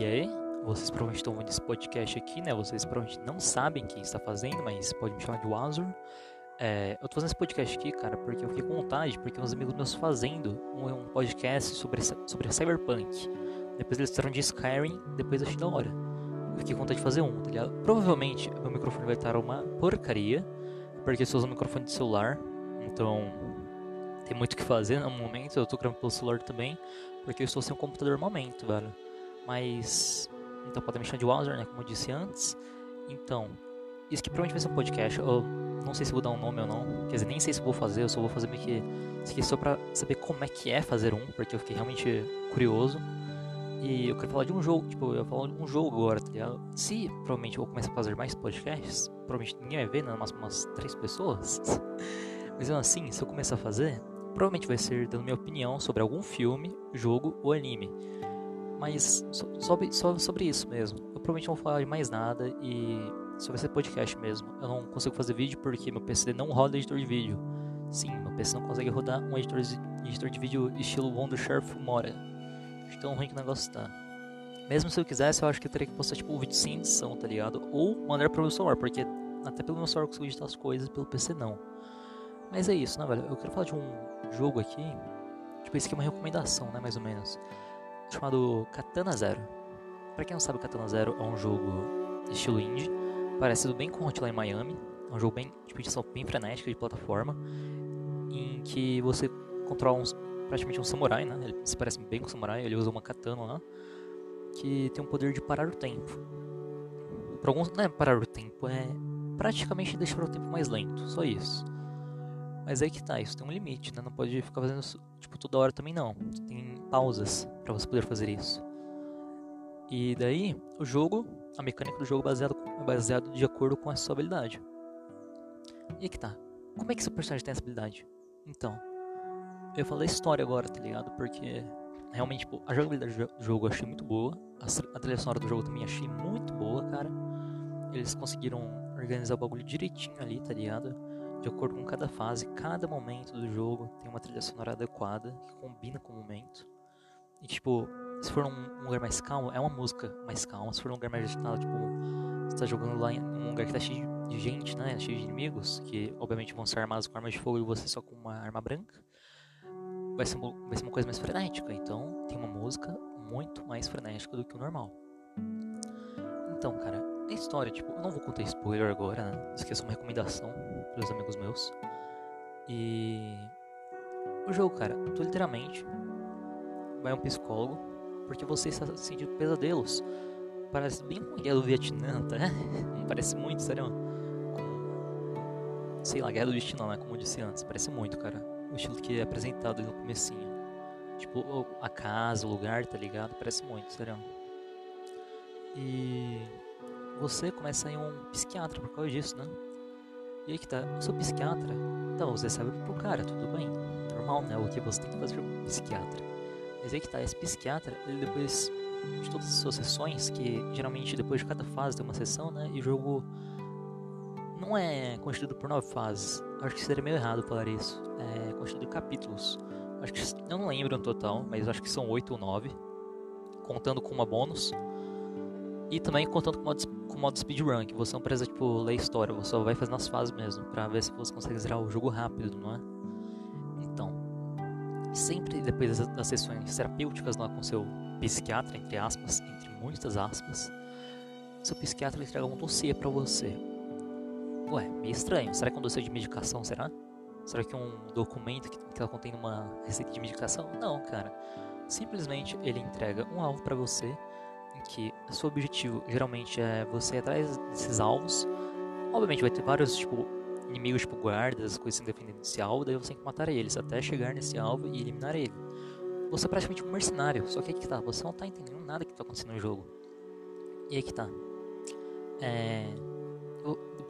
E aí, vocês provavelmente estão ouvindo esse podcast aqui, né? Vocês provavelmente não sabem quem está fazendo, mas pode me chamar de Wazor. É, eu tô fazendo esse podcast aqui, cara, porque eu fiquei com vontade, porque uns amigos meus fazendo um, um podcast sobre, sobre Cyberpunk. Depois eles fizeram de Skyrim, depois achei da hora. Eu fiquei com vontade de fazer um, tá ligado? Provavelmente meu microfone vai estar uma porcaria, porque eu estou usando microfone de celular, então tem muito o que fazer no momento. Eu tô gravando pelo celular também, porque eu estou sem um computador no momento, velho. Mas. Então podem me chamar de Wazor, né? Como eu disse antes. Então, isso que provavelmente vai ser um podcast. Eu não sei se vou dar um nome ou não. Quer dizer, nem sei se vou fazer, eu só vou fazer meio que. Isso aqui só pra saber como é que é fazer um, porque eu fiquei realmente curioso. E eu quero falar de um jogo, tipo, eu ia falar de um jogo agora, tá ligado? Se provavelmente eu vou começar a fazer mais podcasts, provavelmente ninguém vai ver, né? Umas, umas três pessoas. Mas assim, se eu começar a fazer, provavelmente vai ser dando minha opinião sobre algum filme, jogo ou anime. Mas sobre, só sobre isso mesmo. Eu provavelmente não vou falar de mais nada e só vai ser podcast mesmo. Eu não consigo fazer vídeo porque meu PC não roda editor de vídeo. Sim, meu PC não consegue rodar um editor de, editor de vídeo estilo Wondershare Mora tão ruim que o negócio tá. Mesmo se eu quisesse, eu acho que eu teria que postar tipo um vídeo sem edição, tá ligado? Ou mandar pro meu celular, porque até pelo meu celular eu consigo editar as coisas, pelo PC não. Mas é isso, né, velho? Eu quero falar de um jogo aqui. Tipo, esse aqui é uma recomendação, né, mais ou menos. Chamado Katana Zero. Pra quem não sabe, Katana Zero é um jogo estilo indie. Parecido bem com Hotline Miami. É um jogo bem, tipo, de ação bem frenética de plataforma. Em que você controla uns praticamente um samurai, né? Ele se parece bem com um samurai, ele usa uma katana lá, que tem o poder de parar o tempo. Para alguns, não é parar o tempo, é praticamente deixar o tempo mais lento, só isso. Mas aí que tá, isso tem um limite, né? Não pode ficar fazendo isso, tipo, toda hora também não. Tem pausas para você poder fazer isso. E daí, o jogo, a mecânica do jogo é baseado, é baseado de acordo com a sua habilidade. E que tá. Como é que seu personagem tem essa habilidade? Então, eu falei história agora, tá ligado? Porque realmente, tipo, a jogabilidade do jogo eu achei muito boa. A trilha sonora do jogo também achei muito boa, cara. Eles conseguiram organizar o bagulho direitinho ali, tá ligado? De acordo com cada fase, cada momento do jogo tem uma trilha sonora adequada que combina com o momento. E tipo, se for um lugar mais calmo, é uma música mais calma. Se for um lugar mais agitado, tipo, você tá jogando lá em um lugar que tá cheio de gente, né? Cheio de inimigos, que obviamente vão ser armados com armas de fogo e você só com uma arma branca vai ser, uma, vai ser uma coisa mais frenética. Então tem uma música muito mais frenética do que o normal. Então, cara, a história, tipo, eu não vou contar spoiler agora, né? Isso é só uma recomendação pros amigos meus. E. O jogo, cara, tu literalmente vai um psicólogo porque você está sentindo pesadelos. Parece bem com a guerra do Vietnã, tá? Parece muito, sério. Com... Sei lá, guerra do Vietnã, né? Como eu disse antes. Parece muito, cara o estilo que é apresentado no comecinho. Tipo, a casa, o lugar, tá ligado? Parece muito, sério. E você começa a ir um psiquiatra por causa disso, né? E aí que tá, eu sou psiquiatra, então você sabe pro cara, tudo bem. Normal, né? O que você tem que fazer um psiquiatra. Mas aí que tá, esse psiquiatra, ele depois de todas as suas sessões, que geralmente depois de cada fase tem uma sessão, né? E o jogo não é constituído por nove fases. Acho que seria meio errado falar isso. É constituído por capítulos. Acho que eu não lembro no total, mas acho que são oito ou nove, contando com uma bônus. E também contando com o modo, com modo speedrun, que você não precisa tipo, ler história, você só vai fazendo as fases mesmo, pra ver se você consegue zerar o jogo rápido, não é? Sempre depois das, das sessões terapêuticas lá com seu psiquiatra, entre aspas, entre muitas aspas, seu psiquiatra entrega um dossiê para você, Ué, meio estranho. Será que é um dossiê de medicação, será? Será que é um documento que, que ela contém uma receita de medicação? Não, cara. Simplesmente ele entrega um alvo para você, em que o seu objetivo geralmente é você ir atrás desses alvos. Obviamente vai ter vários, tipo, inimigos, tipo guardas, coisas independentes desse alvo, daí você tem que matar eles até chegar nesse alvo e eliminar ele. Você é praticamente um mercenário, só que aí que tá, você não tá entendendo nada que tá acontecendo no jogo. E aí que tá. É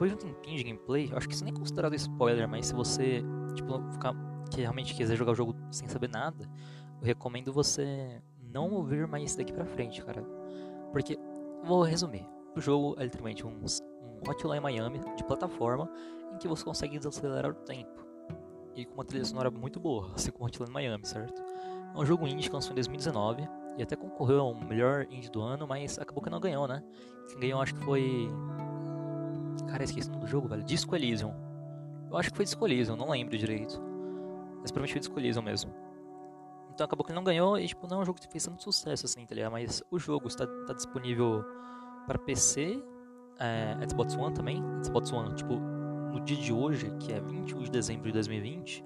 depois de um tempinho de gameplay, acho que isso nem é considerado spoiler, mas se você tipo, ficar, que realmente quiser jogar o jogo sem saber nada, eu recomendo você não ouvir mais isso daqui pra frente, cara. Porque, vou resumir, o jogo é literalmente um Hotline Miami de plataforma em que você consegue desacelerar o tempo. E com uma trilha sonora muito boa, assim como Hotline Miami, certo? É um jogo indie que lançou em 2019, E até concorreu ao melhor indie do ano, mas acabou que não ganhou, né? Quem ganhou acho que foi. Cara, esqueci o nome do jogo, velho. Disco Elysium. Eu acho que foi Disco Elysium, não lembro direito. Mas provavelmente foi Disco Elysium mesmo. Então acabou que ele não ganhou e, tipo, não é um jogo que fez tanto sucesso assim, tá ligado? Mas o jogo está, está disponível para PC, é, Xbox One também. Xbox One, tipo, no dia de hoje, que é 21 de dezembro de 2020,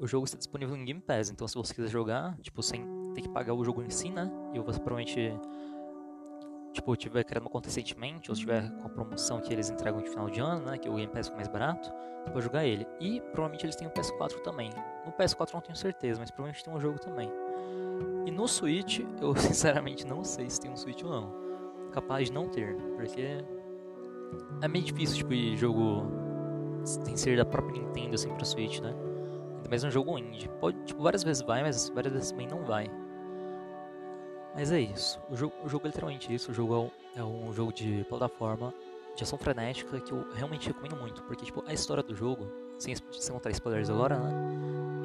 o jogo está disponível em Game Pass. Então, se você quiser jogar, tipo, sem ter que pagar o jogo em si, né? E você provavelmente, tipo, tiver criado uma conta recentemente, ou tiver com a promoção que eles entregam de final de ano, né? Que o Game Pass fica mais barato, você pode jogar ele. E provavelmente eles têm o PS4 também. No PS4 não tenho certeza, mas provavelmente tem um jogo também. E no Switch, eu sinceramente não sei se tem um Switch ou não. Capaz de não ter, porque é meio difícil, tipo, ir jogo tem que ser da própria Nintendo assim pro Switch, né? Ainda mais um jogo indie. Pode, tipo, várias vezes vai, mas várias vezes também não vai. Mas é isso. O jogo, o jogo é literalmente isso. O jogo é um, é um jogo de plataforma, de ação frenética, que eu realmente recomendo muito. Porque, tipo, a história do jogo, sem, sem contar spoilers agora, né?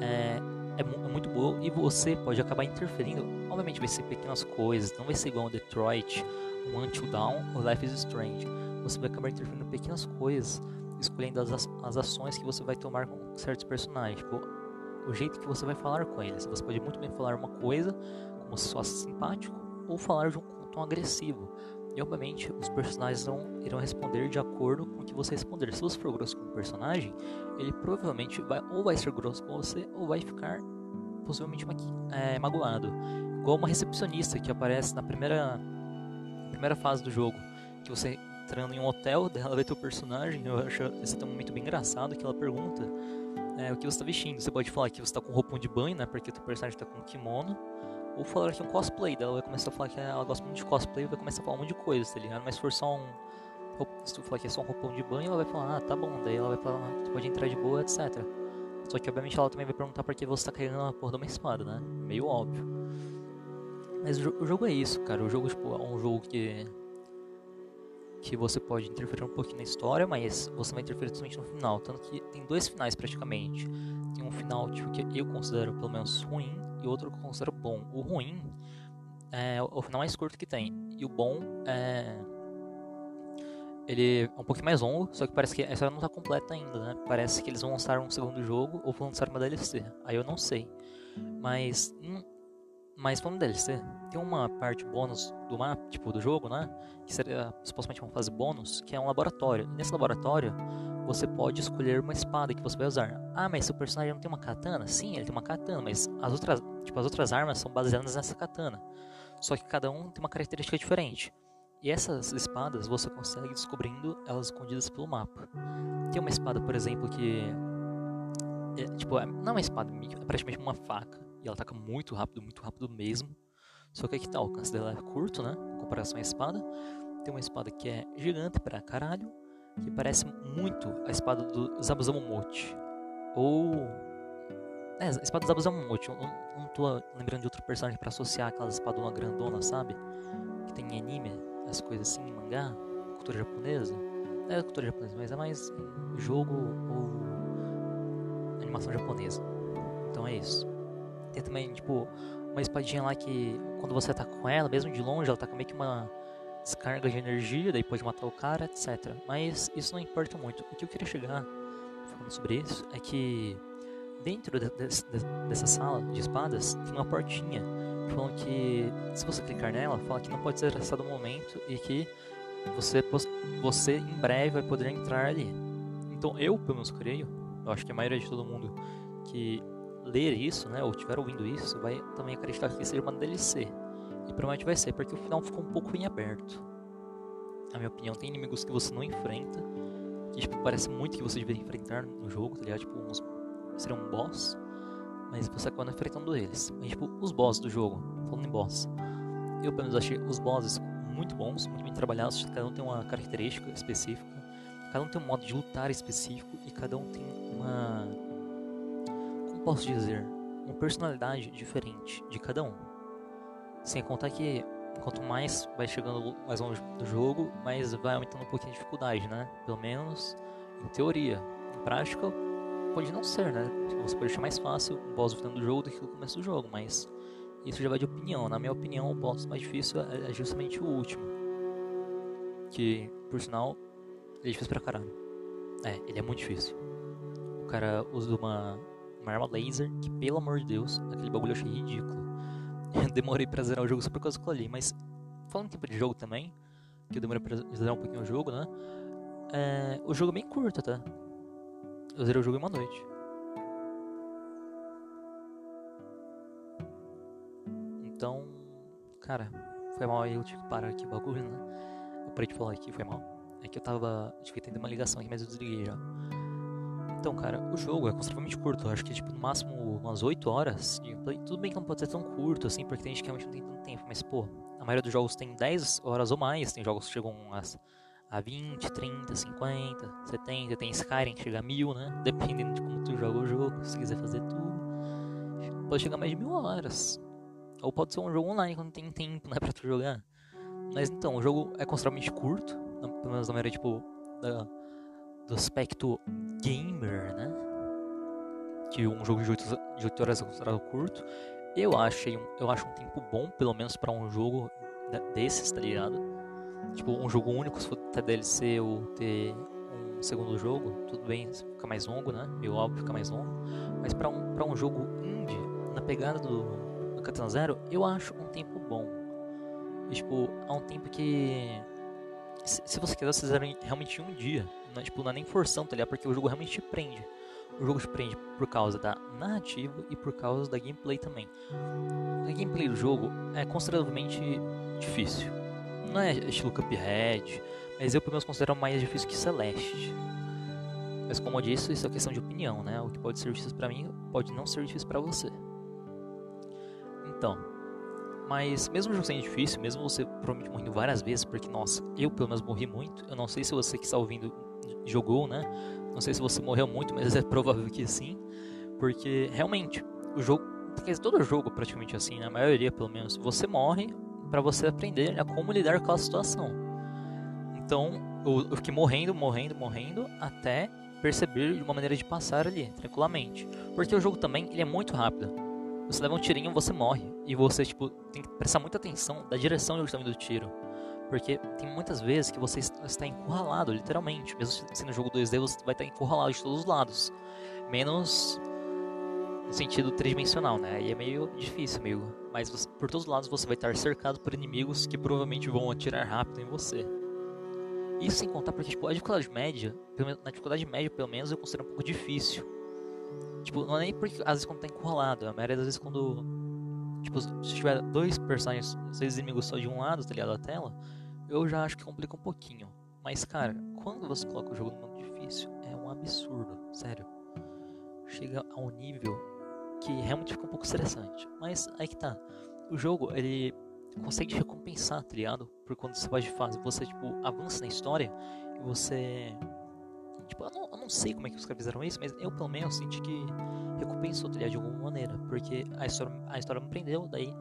É, é, é, muito boa e você pode acabar interferindo. Obviamente vai ser pequenas coisas, não vai ser igual um Detroit, um Until Dawn ou Life is Strange. Você vai acabar interferindo em pequenas coisas escolhendo as, as ações que você vai tomar com certos personagens. Tipo, o jeito que você vai falar com eles. Você pode muito bem falar uma coisa como se fosse simpático ou falar de um, tom agressivo. E obviamente os personagens vão, irão responder de acordo com o que você responder. Se você for grosso com o personagem, ele provavelmente vai ou vai ser grosso com você ou vai ficar possivelmente é, magoado. Igual uma recepcionista que aparece na primeira, primeira fase do jogo, que você entrando em um hotel, ela vê teu personagem, eu acho esse até um momento bem engraçado, que ela pergunta é, o que você está vestindo. Você pode falar que você está com roupão de banho, né, porque teu personagem está com kimono, ou falar que é um cosplay, dela vai começar a falar que ela gosta muito de cosplay, vai começar a falar um monte de coisa, tá ligado? Mas se for só um... Se tu falar que é só um roupão de banho, ela vai falar, ah, tá bom, daí ela vai falar, tu pode entrar de boa, etc. Só que obviamente ela também vai perguntar por que você tá carregando uma porra de uma espada, né? Meio óbvio. Mas o jogo é isso, cara. O jogo tipo, é um jogo que que você pode interferir um pouquinho na história, mas você vai interferir somente no final. Tanto que tem dois finais praticamente. Tem um final tipo, que eu considero pelo menos ruim e outro que eu considero bom. O ruim é o final mais curto que tem. E o bom é. Ele é um pouquinho mais longo, só que parece que a história não está completa ainda, né? Parece que eles vão lançar um segundo jogo ou vão lançar uma DLC. Aí eu não sei. Mas hum, mas falando DLC, tem uma parte bônus do mapa, tipo, do jogo, né? Que seria supostamente uma fase bônus, que é um laboratório. Nesse laboratório, você pode escolher uma espada que você vai usar. Ah, mas seu personagem não tem uma katana? Sim, ele tem uma katana, mas as outras, tipo, as outras armas são baseadas nessa katana. Só que cada um tem uma característica diferente. E essas espadas você consegue descobrindo elas escondidas pelo mapa. Tem uma espada, por exemplo, que. É, tipo, é, não é uma espada, é praticamente uma faca e ela ataca muito rápido, muito rápido mesmo. Só que aqui tá, o alcance dela é curto, né? Em comparação à espada. Tem uma espada que é gigante pra caralho, que parece muito a espada do Zabuzamomote. Ou. É, a espada do Zabuzamomote. Eu não, tô lembrando de outro personagem para associar aquela espadona grandona, sabe? Que tem em anime, as coisas assim, em mangá, cultura japonesa. É cultura japonesa, mas é mais jogo ou animação japonesa. Então é isso. Tem também, tipo, uma espadinha lá que quando você tá com ela, mesmo de longe, ela tá com meio que uma descarga de energia, daí pode matar o cara, etc. Mas isso não importa muito. O que eu queria chegar falando sobre isso é que dentro de, de, de, dessa sala de espadas tem uma portinha falando que se você clicar nela, fala que não pode ser acessado no momento e que você, você em breve vai poder entrar ali. Então eu, pelo menos creio, eu acho que a maioria de todo mundo que ler isso, né, ou estiver ouvindo isso, vai também acreditar que seja uma DLC. E provavelmente vai ser, porque o final ficou um pouco em aberto. Na minha opinião, tem inimigos que você não enfrenta, que tipo, parece muito que você deveria enfrentar no jogo, tá ligado? Tipo, uns, seria um boss, mas você acaba enfrentando eles. Mas, tipo, os bosses do jogo, falando em boss, eu pelo menos achei os bosses muito bons, muito bem trabalhados, cada um tem uma característica específica, cada um tem um modo de lutar específico e cada um tem uma posso dizer, uma personalidade diferente de cada um. Sem contar que quanto mais vai chegando mais longe do jogo, mais vai aumentando um pouquinho a dificuldade, né? Pelo menos em teoria. Em prática, pode não ser, né? Você pode achar mais fácil o boss no final do jogo do que no começo do jogo, mas isso já vai de opinião. Na minha opinião, o boss mais difícil é, é justamente o último. Que, por sinal, ele é difícil pra caralho. É, ele é muito difícil. O cara usa uma, uma arma laser que, pelo amor de Deus, aquele bagulho eu achei ridículo. Eu demorei pra zerar o jogo só por causa eu ali, mas falando em tempo de jogo também, que eu demorei pra zerar um pouquinho o jogo, né? É, o jogo é bem curto, tá? Eu zerei o jogo em uma noite. Então, cara, foi mal aí, eu tive que parar aqui o bagulho, né? Eu parei de falar aqui, foi mal. É que eu tava. Tive que atender uma ligação aqui, mas eu desliguei já. Então, cara, o jogo é consideravelmente curto. Eu acho que, tipo, no máximo umas 8 horas de gameplay. Tudo bem que não pode ser tão curto, assim, porque tem gente que realmente não tem tanto tempo. Mas, pô, a maioria dos jogos tem 10 horas ou mais. Tem jogos que chegam a, a 20, 30, 50, 70. Tem Skyrim que chega a 1000, né? Dependendo de como tu joga o jogo. Se quiser fazer tudo. Pode chegar a mais de mil horas. Ou pode ser um jogo online quando tem tempo, né, pra tu jogar. Mas então, o jogo é consideravelmente curto, pelo menos na maneira, tipo, da, do aspecto gamer, né? Que um jogo de 8, de 8 horas é considerado curto. Eu achei um, eu acho um tempo bom, pelo menos para um jogo desses, tá ligado? Tipo, um jogo único, se for ter DLC ou ter um segundo jogo, tudo bem, fica mais longo, né? Meio óbvio, fica mais longo. Mas para um, um jogo indie, na pegada do, no Katana Zero, eu acho um tempo bom. E, tipo, é um tempo que. Se, se você quiser, vocês realmente um dia. Não, é, tipo, não é nem forçando, tá ligado? Porque o jogo realmente te prende. O jogo te prende por causa da narrativa e por causa da gameplay também. A gameplay do jogo é consideravelmente difícil. Não é estilo Cuphead, mas eu pelo menos considero mais difícil que Celeste. Mas como eu disse, isso é questão de opinião, né? O que pode ser difícil para mim pode não ser difícil para você. Então, mas mesmo o jogo sendo difícil, mesmo você provavelmente morrendo várias vezes, porque nossa, eu pelo menos morri muito. Eu não sei se você que está ouvindo jogou, né? Não sei se você morreu muito, mas é provável que sim. Porque realmente, o jogo, todo jogo praticamente assim, na né? maioria pelo menos, você morre para você aprender a como lidar com a situação. Então, eu, fiquei morrendo, morrendo, morrendo até perceber de uma maneira de passar ali, tranquilamente. Porque o jogo também ele é muito rápido. Você leva um tirinho, você morre. E você, tipo, tem que prestar muita atenção da direção de onde está vindo o tiro. Porque tem muitas vezes que você está encurralado, literalmente. Mesmo sendo jogo 2D, você vai estar encurralado de todos os lados. Menos no sentido tridimensional, né? Aí é meio difícil, amigo. Mas você, por todos os lados você vai estar cercado por inimigos que provavelmente vão atirar rápido em você. Isso sem contar porque, tipo, a dificuldade média, na dificuldade média, pelo menos, eu considero um pouco difícil. Tipo, não é nem porque às vezes quando tá encurralado, a maioria das vezes quando. Tipo, se tiver dois personagens, seis inimigos só de um lado, tá ligado? A tela, eu já acho que complica um pouquinho. Mas, cara, quando você coloca o jogo no modo difícil, é um absurdo, sério. Chega a um nível que realmente fica um pouco estressante. Mas aí que tá. O jogo, ele consegue te recompensar, tá ligado? Por quando você vai de fase, você, tipo, avança na história e você Tipo, eu não, eu não, sei como é que os caras fizeram isso, mas eu pelo menos senti que recompensou, tá de alguma maneira. Porque a história, a história me prendeu, daí.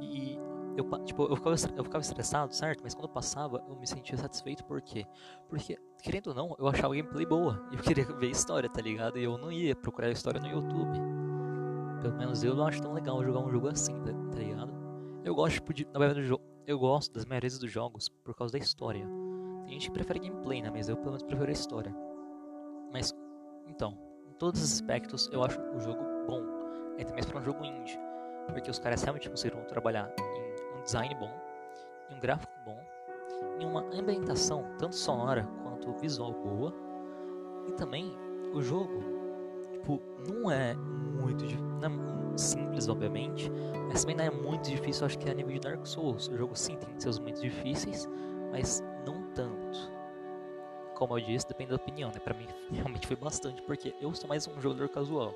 E eu, tipo, eu ficava, eu ficava estressado, certo? Mas quando eu passava, eu me sentia satisfeito, por quê? Porque, querendo ou não, eu achava a gameplay boa. Eu queria ver história, tá ligado? E eu não ia procurar a história no YouTube. Pelo menos eu não acho tão legal jogar um jogo assim, tá, tá ligado? Eu gosto, tipo, de, na verdade, eu gosto das maiorias dos jogos por causa da história. Tem gente que prefere gameplay, né? Mas eu pelo menos prefiro a história. Mas, então, em todos os aspectos, eu acho o jogo bom. Ainda mais para um jogo indie. Porque os caras realmente conseguiram trabalhar design bom, em um gráfico bom, em uma ambientação, tanto sonora quanto visual boa. E também, o jogo, tipo, não é muito não é simples, obviamente, mas também não é muito difícil, acho que é a nível de Dark Souls. O jogo sim tem seus momentos difíceis, mas não tanto como eu disse, depende da opinião, né? Pra mim, realmente foi bastante, porque eu sou mais um jogador casual.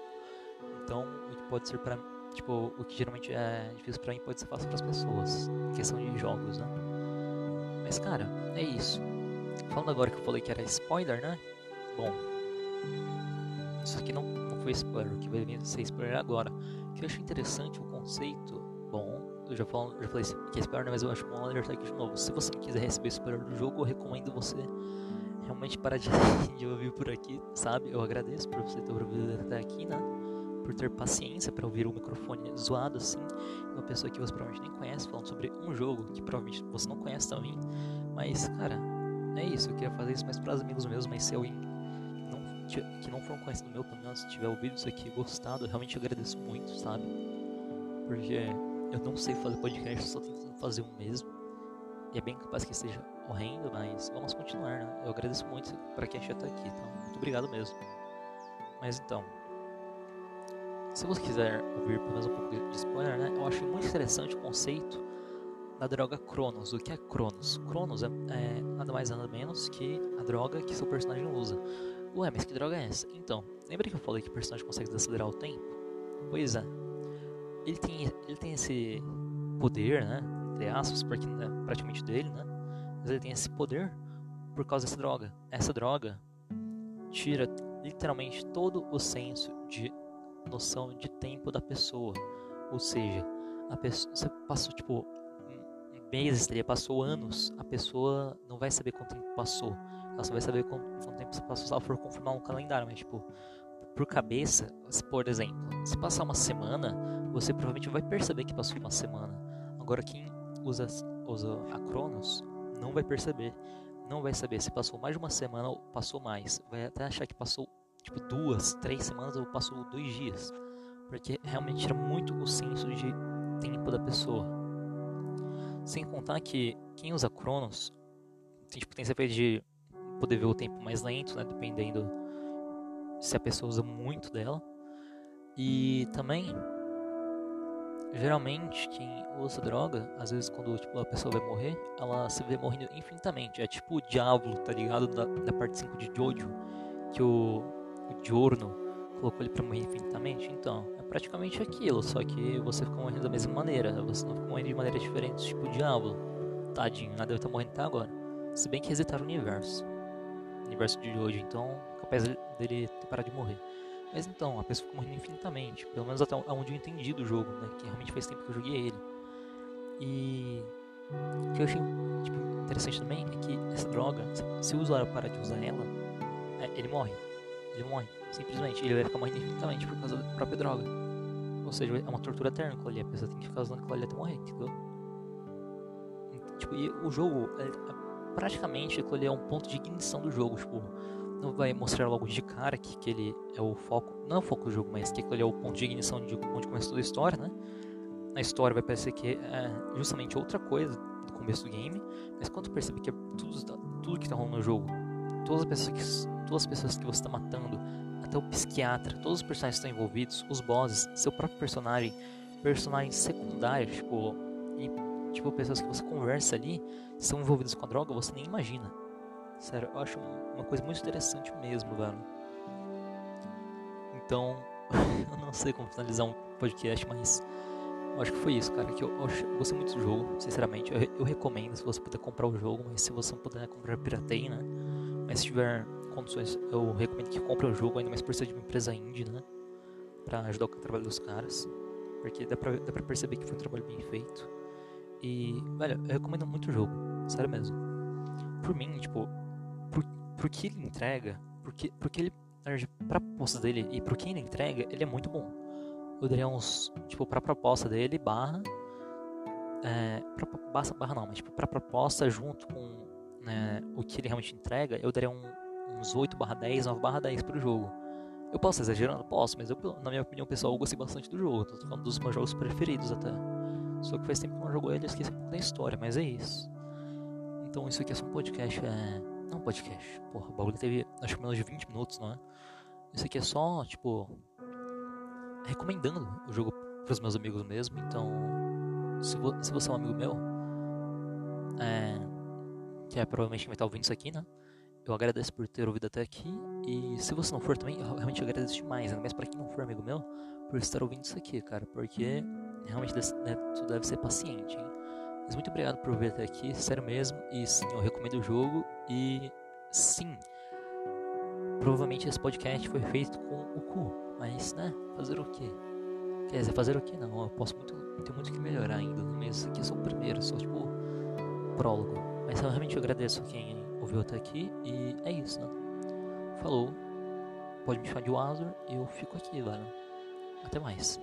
Então, o que pode ser pra tipo, o que geralmente é difícil pra mim pode ser fácil pras pessoas. Questão de jogos, né? Mas, cara, é isso. Falando agora que eu falei que era spoiler, né? Bom, isso aqui não, não foi spoiler, o que vai ser spoiler agora. Que eu acho interessante o conceito. Bom, eu já, falo, já falei que é spoiler, mas eu acho bom alertar aqui de novo. Se você quiser receber spoiler do jogo, eu recomendo você realmente parar de, de ouvir por aqui, sabe? Eu agradeço por você ter ouvido até aqui, né? Por ter paciência para ouvir o microfone zoado assim. Uma pessoa que você provavelmente nem conhece, falando sobre um jogo que provavelmente você não conhece também. Mas, cara, é isso. Eu queria fazer isso mais para os amigos meus, mas se alguém não, que não for um conhecido meu, pelo menos, tiver ouvido isso aqui gostado, eu realmente agradeço muito, sabe? Porque eu não sei fazer podcast, só tentando fazer o mesmo. E é bem capaz que esteja horrendo, mas vamos continuar, né? Eu agradeço muito para quem achou até aqui, então muito obrigado mesmo. Mas então, se você quiser ouvir pelo menos um pouco de spoiler, né? Eu acho muito interessante o conceito da droga Cronos. O que é Cronos? Cronos é, é nada mais nada menos que a droga que seu personagem usa. Ué, mas que droga é essa? Então, lembra que eu falei que o personagem consegue desacelerar o tempo? Pois é. Ele tem, ele tem esse poder, né? Entre aspas, porque não é praticamente dele, né? Mas ele tem esse poder por causa dessa droga. Essa droga tira literalmente todo o senso de noção de tempo da pessoa. Ou seja, a pessoa, você passou tipo meses, teria passou anos, a pessoa não vai saber quanto tempo passou. Ela só vai saber quanto, quanto tempo passou se ela for confirmar um calendário, mas tipo, por cabeça, por exemplo, se passar uma semana, você provavelmente vai perceber que passou uma semana. Agora quem usa, usa a Cronos não vai perceber não vai saber se passou mais de uma semana ou passou mais. Vai até achar que passou tipo duas, três semanas ou passou dois dias. Porque realmente tira muito o senso de tempo da pessoa. Sem contar que quem usa Cronos tem, tipo, tem esse de poder ver o tempo mais lento, né? Dependendo se a pessoa usa muito dela. E também Geralmente, quem usa droga, às vezes quando tipo, a pessoa vai morrer, ela se vê morrendo infinitamente. É tipo o Diablo, tá ligado? Da, da parte 5 de Jojo, que o, o Giorno colocou ele pra morrer infinitamente. Então, é praticamente aquilo, só que você fica morrendo da mesma maneira. Você não fica morrendo de maneira diferente, tipo o Diablo. Tadinho, nada deve estar morrendo até agora. Se bem que resetaram o universo. O universo de Jojo, então capaz dele ter parado de morrer. Mas então, a pessoa fica morrendo infinitamente. Pelo menos até onde eu entendi do jogo, né? Que realmente faz tempo que eu joguei ele. E o que eu achei tipo, interessante também é que essa droga, se o usuário parar de usar ela, é, ele morre. Ele morre, simplesmente. Ele vai ficar morrendo infinitamente por causa da própria droga. Ou seja, é uma tortura eterna aquilo ali. A pessoa tem que ficar usando aquilo ali até morrer, entendeu? Tipo, e o jogo, é, é, praticamente, aquilo ali é um ponto de ignição do jogo. Tipo, não vai mostrar logo de cara que, que ele é o foco, não é o foco do jogo, mas que ele é o ponto de ignição de onde começa toda a história, né? Na história vai parecer que é justamente outra coisa do começo do game, mas quando percebe que é tudo, tudo que está rolando no jogo, todas as pessoas que, todas as pessoas que você está matando, até o psiquiatra, todos os personagens que estão envolvidos, os bosses, seu próprio personagem, personagens secundários, tipo, e, tipo pessoas que você conversa ali, são envolvidas com a droga, você nem imagina. Sério, eu acho uma coisa muito interessante mesmo, velho. Então, eu não sei como finalizar um podcast, mas eu acho que foi isso, cara. Que eu, eu gostei muito do jogo, sinceramente. Eu, eu, recomendo se você puder comprar o jogo, mas se você não puder comprar pirateia, né? Mas se tiver condições, eu recomendo que compre o jogo, ainda mais por ser de uma empresa indie, né? Pra ajudar o trabalho dos caras. Porque dá pra, dá pra perceber que foi um trabalho bem feito. E, velho, eu recomendo muito o jogo, sério mesmo. Por mim, tipo, pro que ele entrega, porque, porque ele, pra proposta dele e pro que ele entrega, ele é muito bom. Eu daria uns, tipo, pra proposta dele, barra, é, pra, barra não, mas tipo, pra proposta junto com né, o que ele realmente entrega, eu daria um, uns 8 barra 10, 9 barra 10 pro jogo. Eu posso exagerando? Posso, mas eu, na minha opinião pessoal, eu gostei bastante do jogo. Tô falando dos meus jogos preferidos até. Só que faz tempo que eu não jogo ele, eu esqueci da história, mas é isso. Então isso aqui é só um podcast, é não, podcast. Porra, o bagulho teve acho que menos de 20 minutos, não é? Isso aqui é só, tipo. Recomendando o jogo pros meus amigos mesmo. Então, se, vo se você é um amigo meu, é, que é provavelmente quem vai estar ouvindo isso aqui, né? Eu agradeço por ter ouvido até aqui. E se você não for também, eu realmente agradeço demais. Ainda mais pra quem não for amigo meu, por estar ouvindo isso aqui, cara. Porque realmente né, tu deve ser paciente, hein? Mas muito obrigado por vir até aqui, sério mesmo. E sim, eu recomendo o jogo. E sim, provavelmente esse podcast foi feito com o cu. Mas, né, fazer o quê? Quer dizer, fazer o quê? Não, eu posso muito, tenho muito que melhorar ainda. Mas isso aqui é só o primeiro, só tipo prólogo. Mas eu realmente agradeço quem ouviu até aqui e é isso, né? Falou. Pode me chamar de Wazor e eu fico aqui, velho. Até mais.